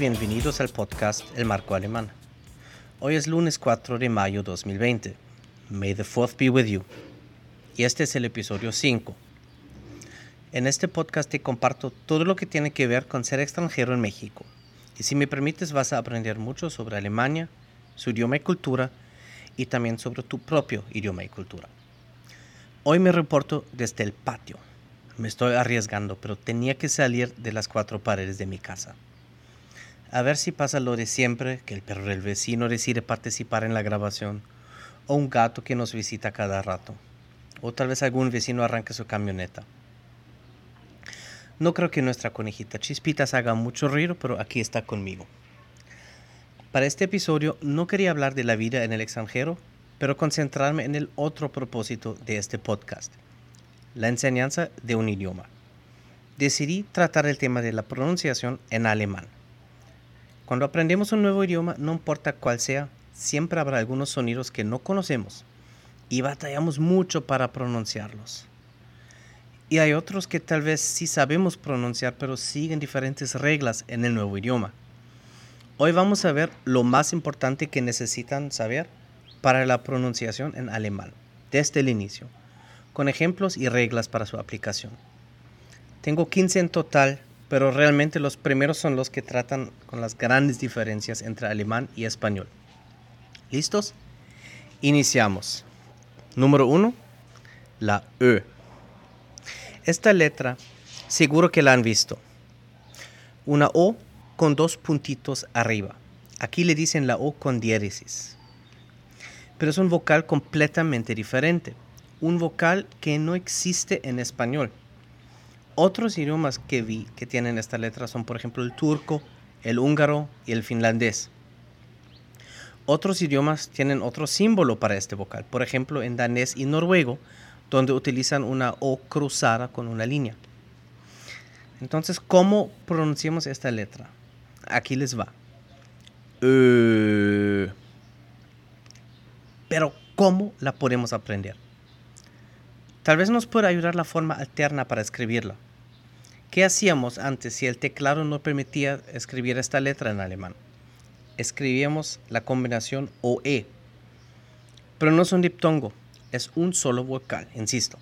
Bienvenidos al podcast El Marco Alemán. Hoy es lunes 4 de mayo 2020. May the 4th be with you. Y este es el episodio 5. En este podcast te comparto todo lo que tiene que ver con ser extranjero en México. Y si me permites vas a aprender mucho sobre Alemania, su idioma y cultura, y también sobre tu propio idioma y cultura. Hoy me reporto desde el patio. Me estoy arriesgando, pero tenía que salir de las cuatro paredes de mi casa. A ver si pasa lo de siempre, que el perro del vecino decide participar en la grabación, o un gato que nos visita cada rato, o tal vez algún vecino arranque su camioneta. No creo que nuestra conejita Chispitas haga mucho ruido, pero aquí está conmigo. Para este episodio no quería hablar de la vida en el extranjero, pero concentrarme en el otro propósito de este podcast, la enseñanza de un idioma. Decidí tratar el tema de la pronunciación en alemán. Cuando aprendemos un nuevo idioma, no importa cuál sea, siempre habrá algunos sonidos que no conocemos y batallamos mucho para pronunciarlos. Y hay otros que tal vez sí sabemos pronunciar, pero siguen diferentes reglas en el nuevo idioma. Hoy vamos a ver lo más importante que necesitan saber para la pronunciación en alemán, desde el inicio, con ejemplos y reglas para su aplicación. Tengo 15 en total, pero realmente los primeros son los que tratan con las grandes diferencias entre alemán y español. ¿Listos? Iniciamos. Número 1. La Ö. Esta letra, seguro que la han visto. Una O con dos puntitos arriba. Aquí le dicen la O con diéresis. Pero es un vocal completamente diferente. Un vocal que no existe en español. Otros idiomas que vi que tienen esta letra son, por ejemplo, el turco, el húngaro y el finlandés. Otros idiomas tienen otro símbolo para este vocal, por ejemplo, en danés y noruego donde utilizan una O cruzada con una línea. Entonces, ¿cómo pronunciamos esta letra? Aquí les va. Pero, ¿cómo la podemos aprender? Tal vez nos pueda ayudar la forma alterna para escribirla. ¿Qué hacíamos antes si el teclado no permitía escribir esta letra en alemán? Escribíamos la combinación OE. Pero no es un diptongo, es un solo vocal, insisto.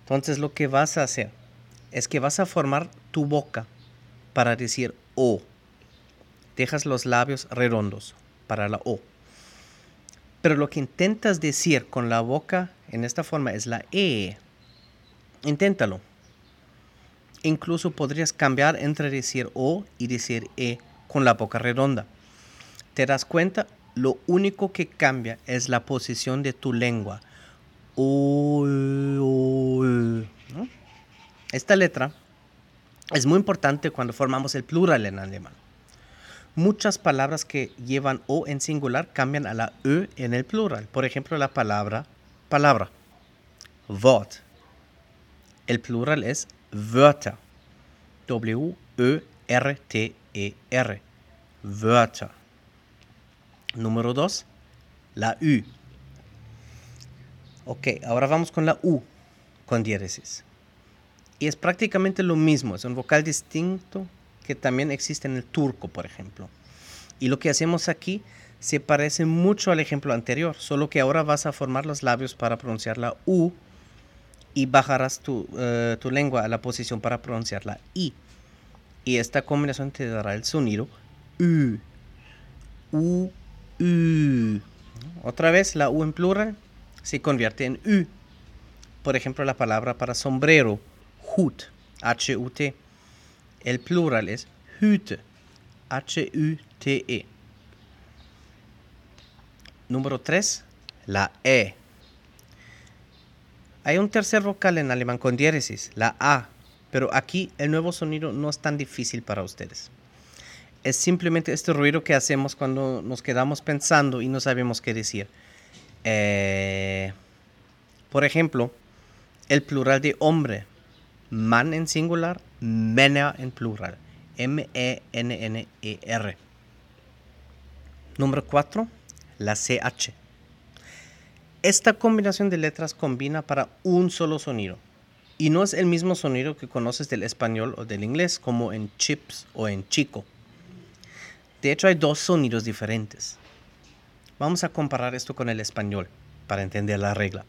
Entonces lo que vas a hacer es que vas a formar tu boca para decir O. Dejas los labios redondos para la O. Pero lo que intentas decir con la boca en esta forma es la E. Inténtalo. Incluso podrías cambiar entre decir O y decir E con la boca redonda. ¿Te das cuenta? lo único que cambia es la posición de tu lengua. Esta letra es muy importante cuando formamos el plural en alemán. Muchas palabras que llevan O en singular cambian a la Ö en el plural. Por ejemplo, la palabra palabra, Wort. El plural es Wörter. W-E-R-T-E-R. -E Wörter. Número 2, la U. Ok, ahora vamos con la U, con diéresis. Y es prácticamente lo mismo, es un vocal distinto que también existe en el turco, por ejemplo. Y lo que hacemos aquí se parece mucho al ejemplo anterior, solo que ahora vas a formar los labios para pronunciar la U y bajarás tu, eh, tu lengua a la posición para pronunciar la I. Y esta combinación te dará el sonido U. U U. Otra vez la U en plural se convierte en U. Por ejemplo, la palabra para sombrero, Hut, H-U-T. El plural es Hüte, H-U-T-E. Número 3, la E. Hay un tercer vocal en alemán con diéresis, la A, pero aquí el nuevo sonido no es tan difícil para ustedes es simplemente este ruido que hacemos cuando nos quedamos pensando y no sabemos qué decir. Eh, por ejemplo, el plural de hombre, man en singular, Männer en plural, M-E-N-N-E-R. Número 4, la CH. Esta combinación de letras combina para un solo sonido. Y no es el mismo sonido que conoces del español o del inglés, como en chips o en chico. De hecho, hay dos sonidos diferentes. Vamos a comparar esto con el español para entender la regla.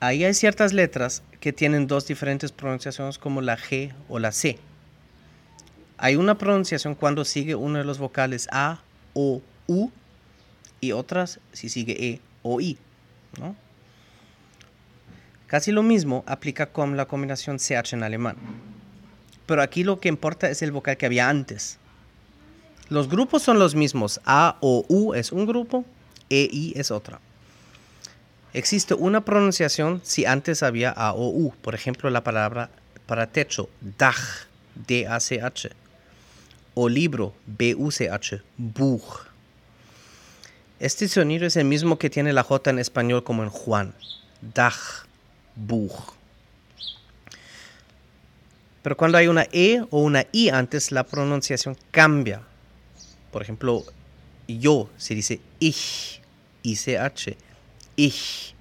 Ahí hay ciertas letras que tienen dos diferentes pronunciaciones como la G o la C. Hay una pronunciación cuando sigue uno de los vocales A, O, U y otras si sigue E o I. Casi lo mismo aplica con la combinación CH en alemán. Pero aquí lo que importa es el vocal que había antes. Los grupos son los mismos. A o U es un grupo, E, I es otra. Existe una pronunciación si antes había A o U. Por ejemplo, la palabra para techo, Dach, D-A-C-H. O libro, B-U-C-H, Buch. Este sonido es el mismo que tiene la J en español como en Juan. Dach, Buch. Pero cuando hay una E o una I antes, la pronunciación cambia. Por ejemplo, yo se dice ich, I-C-H, ich.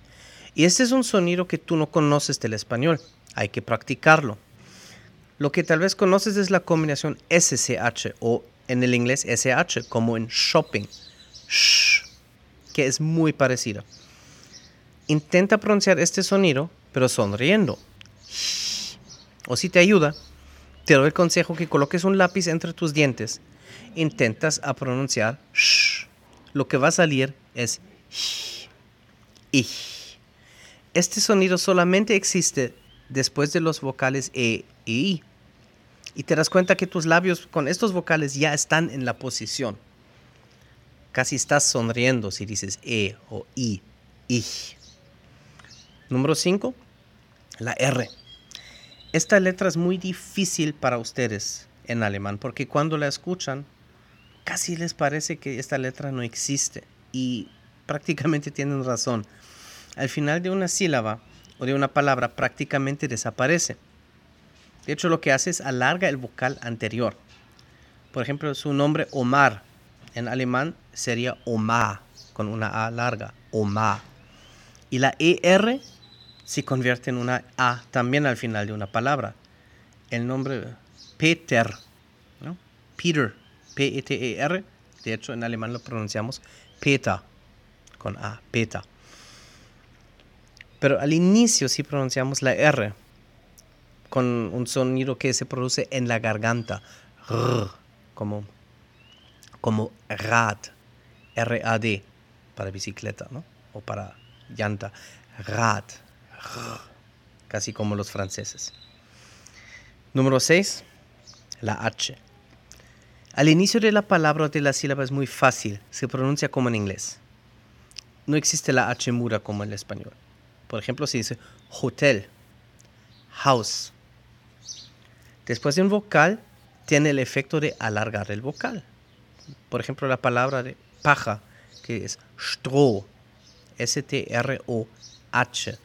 Y este es un sonido que tú no conoces del español. Hay que practicarlo. Lo que tal vez conoces es la combinación SCH o en el inglés SH, como en shopping, que es muy parecida. Intenta pronunciar este sonido, pero sonriendo. O si te ayuda, te doy el consejo que coloques un lápiz entre tus dientes intentas a pronunciar sh, lo que va a salir es i. Este sonido solamente existe después de los vocales e y i. Y te das cuenta que tus labios con estos vocales ya están en la posición. Casi estás sonriendo si dices e o i, i. Número 5, la R. Esta letra es muy difícil para ustedes en alemán porque cuando la escuchan casi les parece que esta letra no existe y prácticamente tienen razón. Al final de una sílaba o de una palabra prácticamente desaparece. De hecho, lo que hace es alarga el vocal anterior. Por ejemplo, su nombre Omar en alemán sería Oma con una A larga, Oma. Y la ER se convierte en una A también al final de una palabra. El nombre Peter, ¿no? Peter P-E-T-E-R. De hecho, en alemán lo pronunciamos PETA, con A, PETA. Pero al inicio sí pronunciamos la R, con un sonido que se produce en la garganta, como, como rad, R-A-D, para bicicleta, ¿no? O para llanta, rad, casi como los franceses. Número 6, la H. Al inicio de la palabra o de la sílaba es muy fácil, se pronuncia como en inglés. No existe la H muda como en el español. Por ejemplo, se dice hotel, house. Después de un vocal, tiene el efecto de alargar el vocal. Por ejemplo, la palabra de paja, que es Stroh, S-T-R-O-H.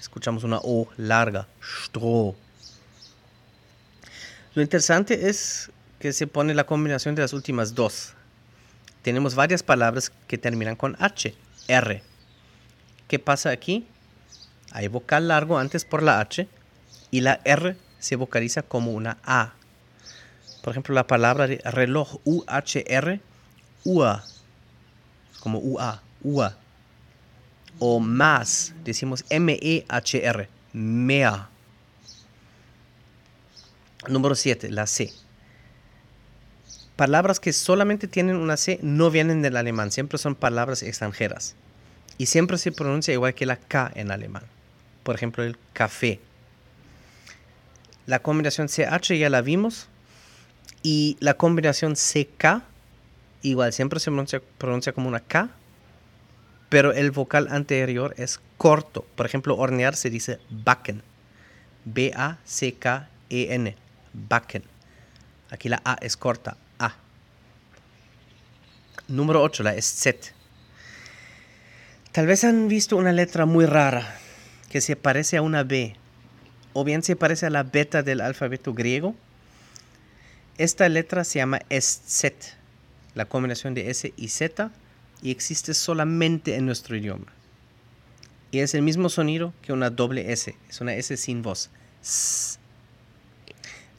Escuchamos una O larga, Stroh. Lo interesante es que se pone la combinación de las últimas dos. Tenemos varias palabras que terminan con H, R. ¿Qué pasa aquí? Hay vocal largo antes por la H y la R se vocaliza como una A. Por ejemplo, la palabra de reloj UHR, UA, como UA, UA. O más, decimos M-E-H-R, MEA. Número 7, la C palabras que solamente tienen una C no vienen del alemán, siempre son palabras extranjeras. Y siempre se pronuncia igual que la K en alemán. Por ejemplo, el café. La combinación CH ya la vimos. Y la combinación CK, igual siempre se pronuncia, como una K. Pero el vocal anterior es corto. Por ejemplo, hornear se dice backen. B-A-C-K-E-N. Backen. Aquí la A es corta. Número 8, la SZ. Tal vez han visto una letra muy rara que se parece a una B o bien se parece a la beta del alfabeto griego. Esta letra se llama SZ, la combinación de S y Z, y existe solamente en nuestro idioma. Y es el mismo sonido que una doble S, es una S sin voz.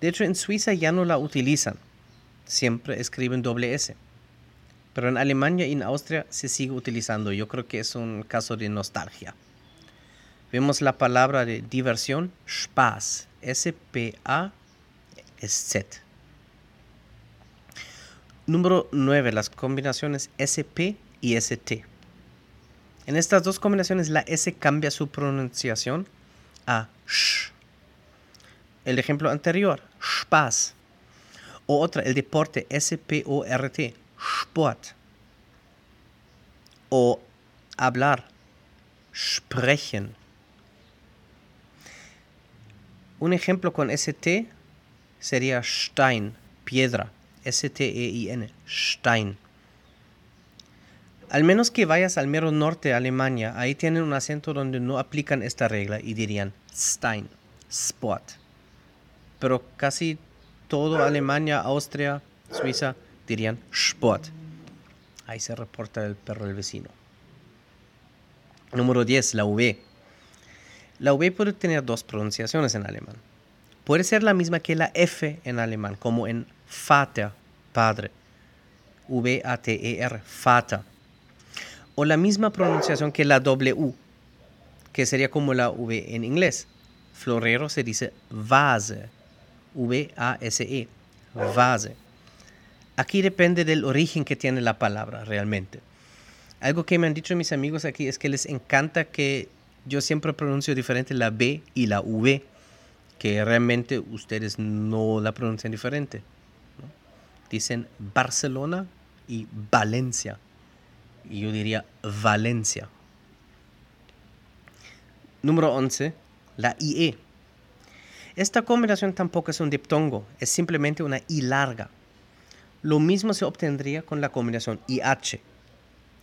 De hecho, en Suiza ya no la utilizan siempre escriben doble S. Pero en Alemania y en Austria se sigue utilizando. Yo creo que es un caso de nostalgia. Vemos la palabra de diversión, Spaß, S-P-A-S-Z. Número 9, las combinaciones SP y ST. En estas dos combinaciones la S cambia su pronunciación a sh. El ejemplo anterior, Spaß. O otra, el deporte, S-P-O-R-T, Sport. O hablar, sprechen. Un ejemplo con ST sería Stein, piedra. S-T-E-I-N, Stein. Al menos que vayas al mero norte de Alemania, ahí tienen un acento donde no aplican esta regla y dirían Stein, Sport. Pero casi todo Alemania, Austria, Suiza dirían Sport. Ahí se reporta el perro del vecino. Número 10, la V. La V puede tener dos pronunciaciones en alemán. Puede ser la misma que la F en alemán, como en Vater, padre. V-A-T-E-R, Vater. O la misma pronunciación que la W, que sería como la V en inglés. Florero se dice vase, V-A-S-E, vase. Aquí depende del origen que tiene la palabra realmente. Algo que me han dicho mis amigos aquí es que les encanta que yo siempre pronuncio diferente la B y la V, que realmente ustedes no la pronuncian diferente. Dicen Barcelona y Valencia. Y yo diría Valencia. Número 11, la IE. Esta combinación tampoco es un diptongo, es simplemente una I larga. Lo mismo se obtendría con la combinación IH.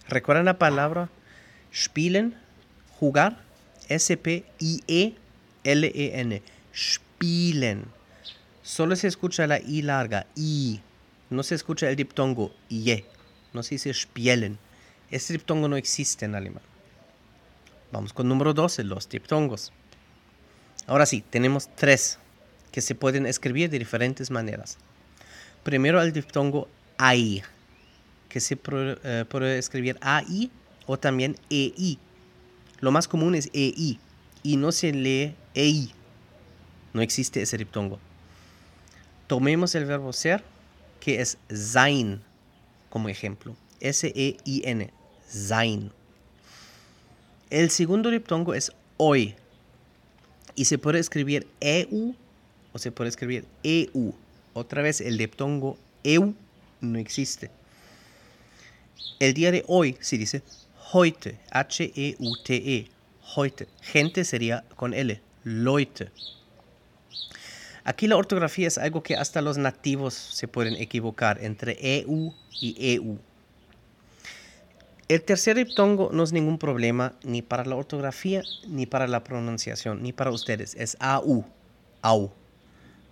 ¿Recuerdan la palabra spielen? Jugar. S-P-I-E-L-E-N. Spielen. Solo se escucha la I larga, I. No se escucha el diptongo, IE. No se dice spielen. Este diptongo no existe en alemán. Vamos con número 12, los diptongos. Ahora sí, tenemos tres que se pueden escribir de diferentes maneras. Primero el diptongo AI, que se eh, puede escribir AI o también EI lo más común es EI y no se lee EI. No existe ese diptongo. Tomemos el verbo ser, que es sein, como ejemplo. S-E-I-N, sein. El segundo diptongo es hoy. Y se puede escribir EU o se puede escribir EU. Otra vez, el diptongo EU no existe. El día de hoy se dice heute, H-E-U-T-E, e, heute. Gente sería con L, Leute. Aquí la ortografía es algo que hasta los nativos se pueden equivocar entre EU y EU. El tercer diptongo no es ningún problema ni para la ortografía, ni para la pronunciación, ni para ustedes. Es AU, AU.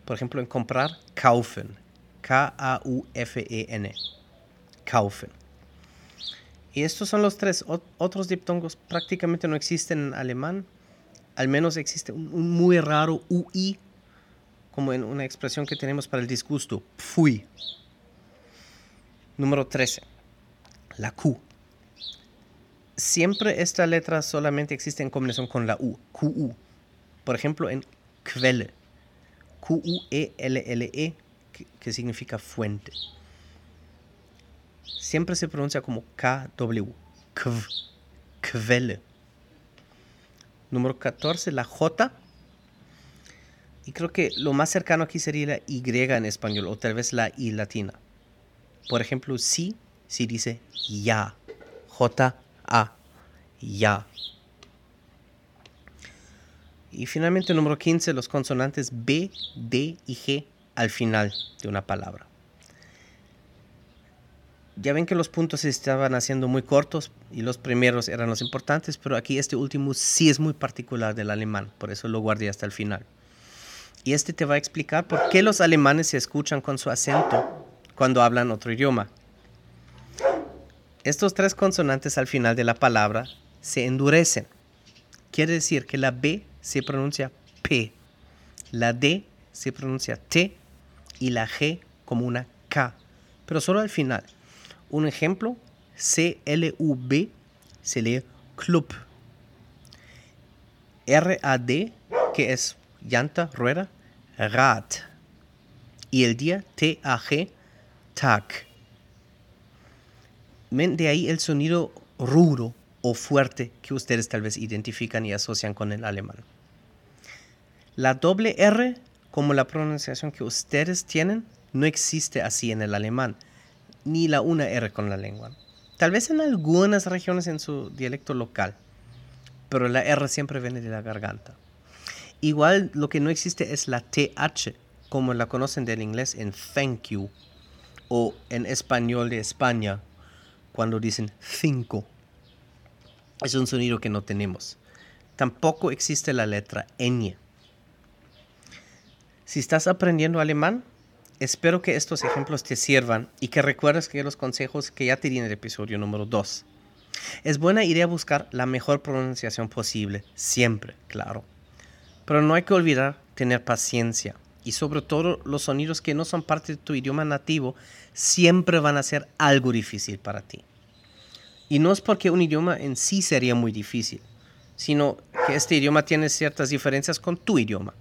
Por ejemplo, en comprar, kaufen, K-A-U-F-E-N, kaufen. Y estos son los tres. otros diptongos prácticamente no existen en alemán. Al menos existe un, muy raro UI, como en una expresión que tenemos para el disgusto. Pfui. Número 13. La Q. Siempre esta letra solamente existe en combinación con la U. QU. Por ejemplo, en Quelle. Q-U-E-L-L-E, -E, que significa fuente siempre se pronuncia como KW. Kv, kvele. Número 14, la J. Y creo que lo más cercano aquí sería la Y en español o tal vez la I latina. Por ejemplo, sí, sí dice ya. J-A. Ya. Y finalmente, número 15, los consonantes B, D y G al final de una palabra. Ya ven que los puntos estaban haciendo muy cortos y los primeros eran los importantes, pero aquí este último sí es muy particular del alemán, por eso lo guardé hasta el final. Y este te va a explicar por qué los alemanes se escuchan con su acento cuando hablan otro idioma. Estos tres consonantes al final de la palabra se endurecen. Quiere decir que la B se pronuncia P, la D se pronuncia T y la G como una K. Pero solo al final. Un ejemplo, C-L-U-B se lee club. R-A-D, que es llanta, rueda, rat. Y el día, T-A-G, tag. De ahí el sonido rudo o fuerte que ustedes tal vez identifican y asocian con el alemán. La doble R, como la pronunciación que ustedes tienen, no existe así en el alemán, ni la una R con la lengua. Tal vez en algunas regiones en su dialecto local, pero la R siempre viene de la garganta. Igual lo que no existe es la TH, como la conocen del inglés en thank you, o en español de España, cuando dicen cinco. Es un sonido que no tenemos. Tampoco existe la letra ñ. Si estás aprendiendo alemán, espero que estos ejemplos te sirvan y que recuerdes que los consejos que ya te di en el episodio número 2. Es buena idea buscar la mejor pronunciación posible, siempre, claro. Pero no hay que olvidar tener paciencia y sobre todo los sonidos que no son parte de tu idioma nativo siempre van a ser algo difícil para ti. Y no es porque un idioma en sí sería muy difícil, sino que este idioma tiene ciertas diferencias con tu idioma.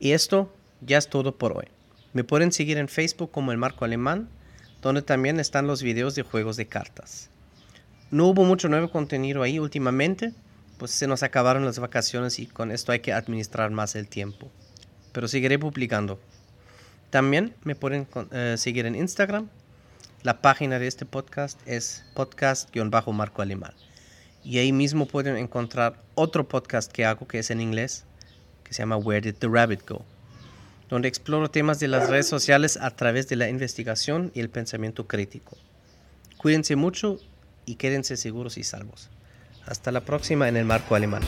Y esto ya es todo por hoy. Me pueden seguir en Facebook como el Marco Alemán, donde también están los videos de juegos de cartas. No hubo mucho nuevo contenido ahí últimamente, pues se nos acabaron las vacaciones y con esto hay que administrar más el tiempo. Pero seguiré publicando. También me pueden eh, seguir en Instagram la página de este podcast es podcast-marco alemán. Y ahí mismo pueden encontrar otro podcast que hago que es en inglés, que se llama Where Did the Rabbit Go? donde exploro temas de las redes sociales a través de la investigación y el pensamiento crítico. Cuídense mucho y quédense seguros y salvos. Hasta la próxima en el marco alemán.